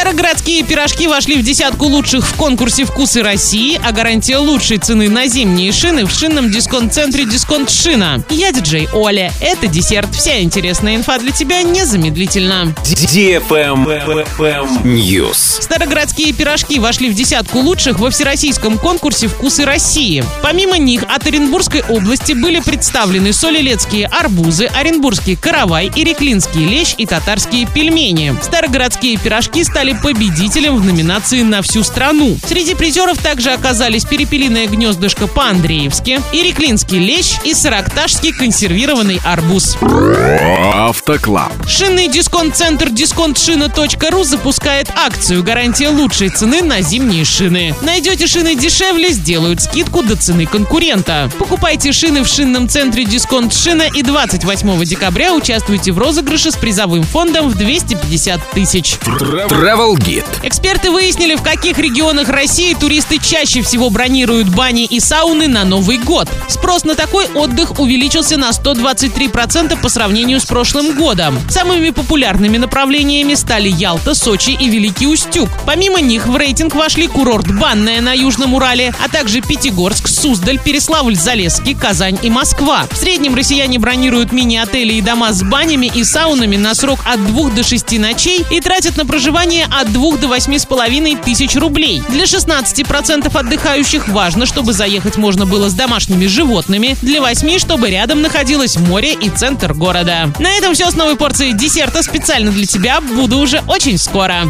Старогородские пирожки вошли в десятку лучших в конкурсе «Вкусы России», а гарантия лучшей цены на зимние шины в шинном дисконт-центре «Дисконт Шина». Я диджей Оля. Это десерт. Вся интересная инфа для тебя незамедлительно. News. Старогородские пирожки вошли в десятку лучших во всероссийском конкурсе «Вкусы России». Помимо них от Оренбургской области были представлены солилецкие арбузы, оренбургский каравай, иреклинский лещ и татарские пельмени. Старогородские пирожки стали победителем в номинации на всю страну. Среди призеров также оказались перепелиное гнездышко по-андреевски, иреклинский лещ и саракташский консервированный арбуз. Автоклаб. Шинный дисконт-центр дисконтшина.ру запускает акцию «Гарантия лучшей цены на зимние шины». Найдете шины дешевле, сделают скидку до цены конкурента. Покупайте шины в шинном центре «Дисконт Шина» и 28 декабря участвуйте в розыгрыше с призовым фондом в 250 тысяч. Travel Guide. Эксперты выяснили, в каких регионах России туристы чаще всего бронируют бани и сауны на Новый год. Спрос на такой отдых увеличился на 123% по сравнению с прошлым годом. Самыми популярными направлениями стали Ялта, Сочи и Великий Устюг. Помимо них в рейтинг вошли курорт Банная на Южном Урале, а также Пятигорск, Суздаль, Переславль-Залесский, Казань и Москва. В среднем россияне бронируют мини-отели и дома с банями и саунами на срок от 2 до 6 ночей и тратят на проживание от 2 до 8,5 тысяч рублей. Для 16% отдыхающих важно, чтобы заехать можно было с домашними животными. Для 8 чтобы рядом находилось море и центр города. На этом все с новой порцией десерта специально для тебя. Буду уже очень скоро.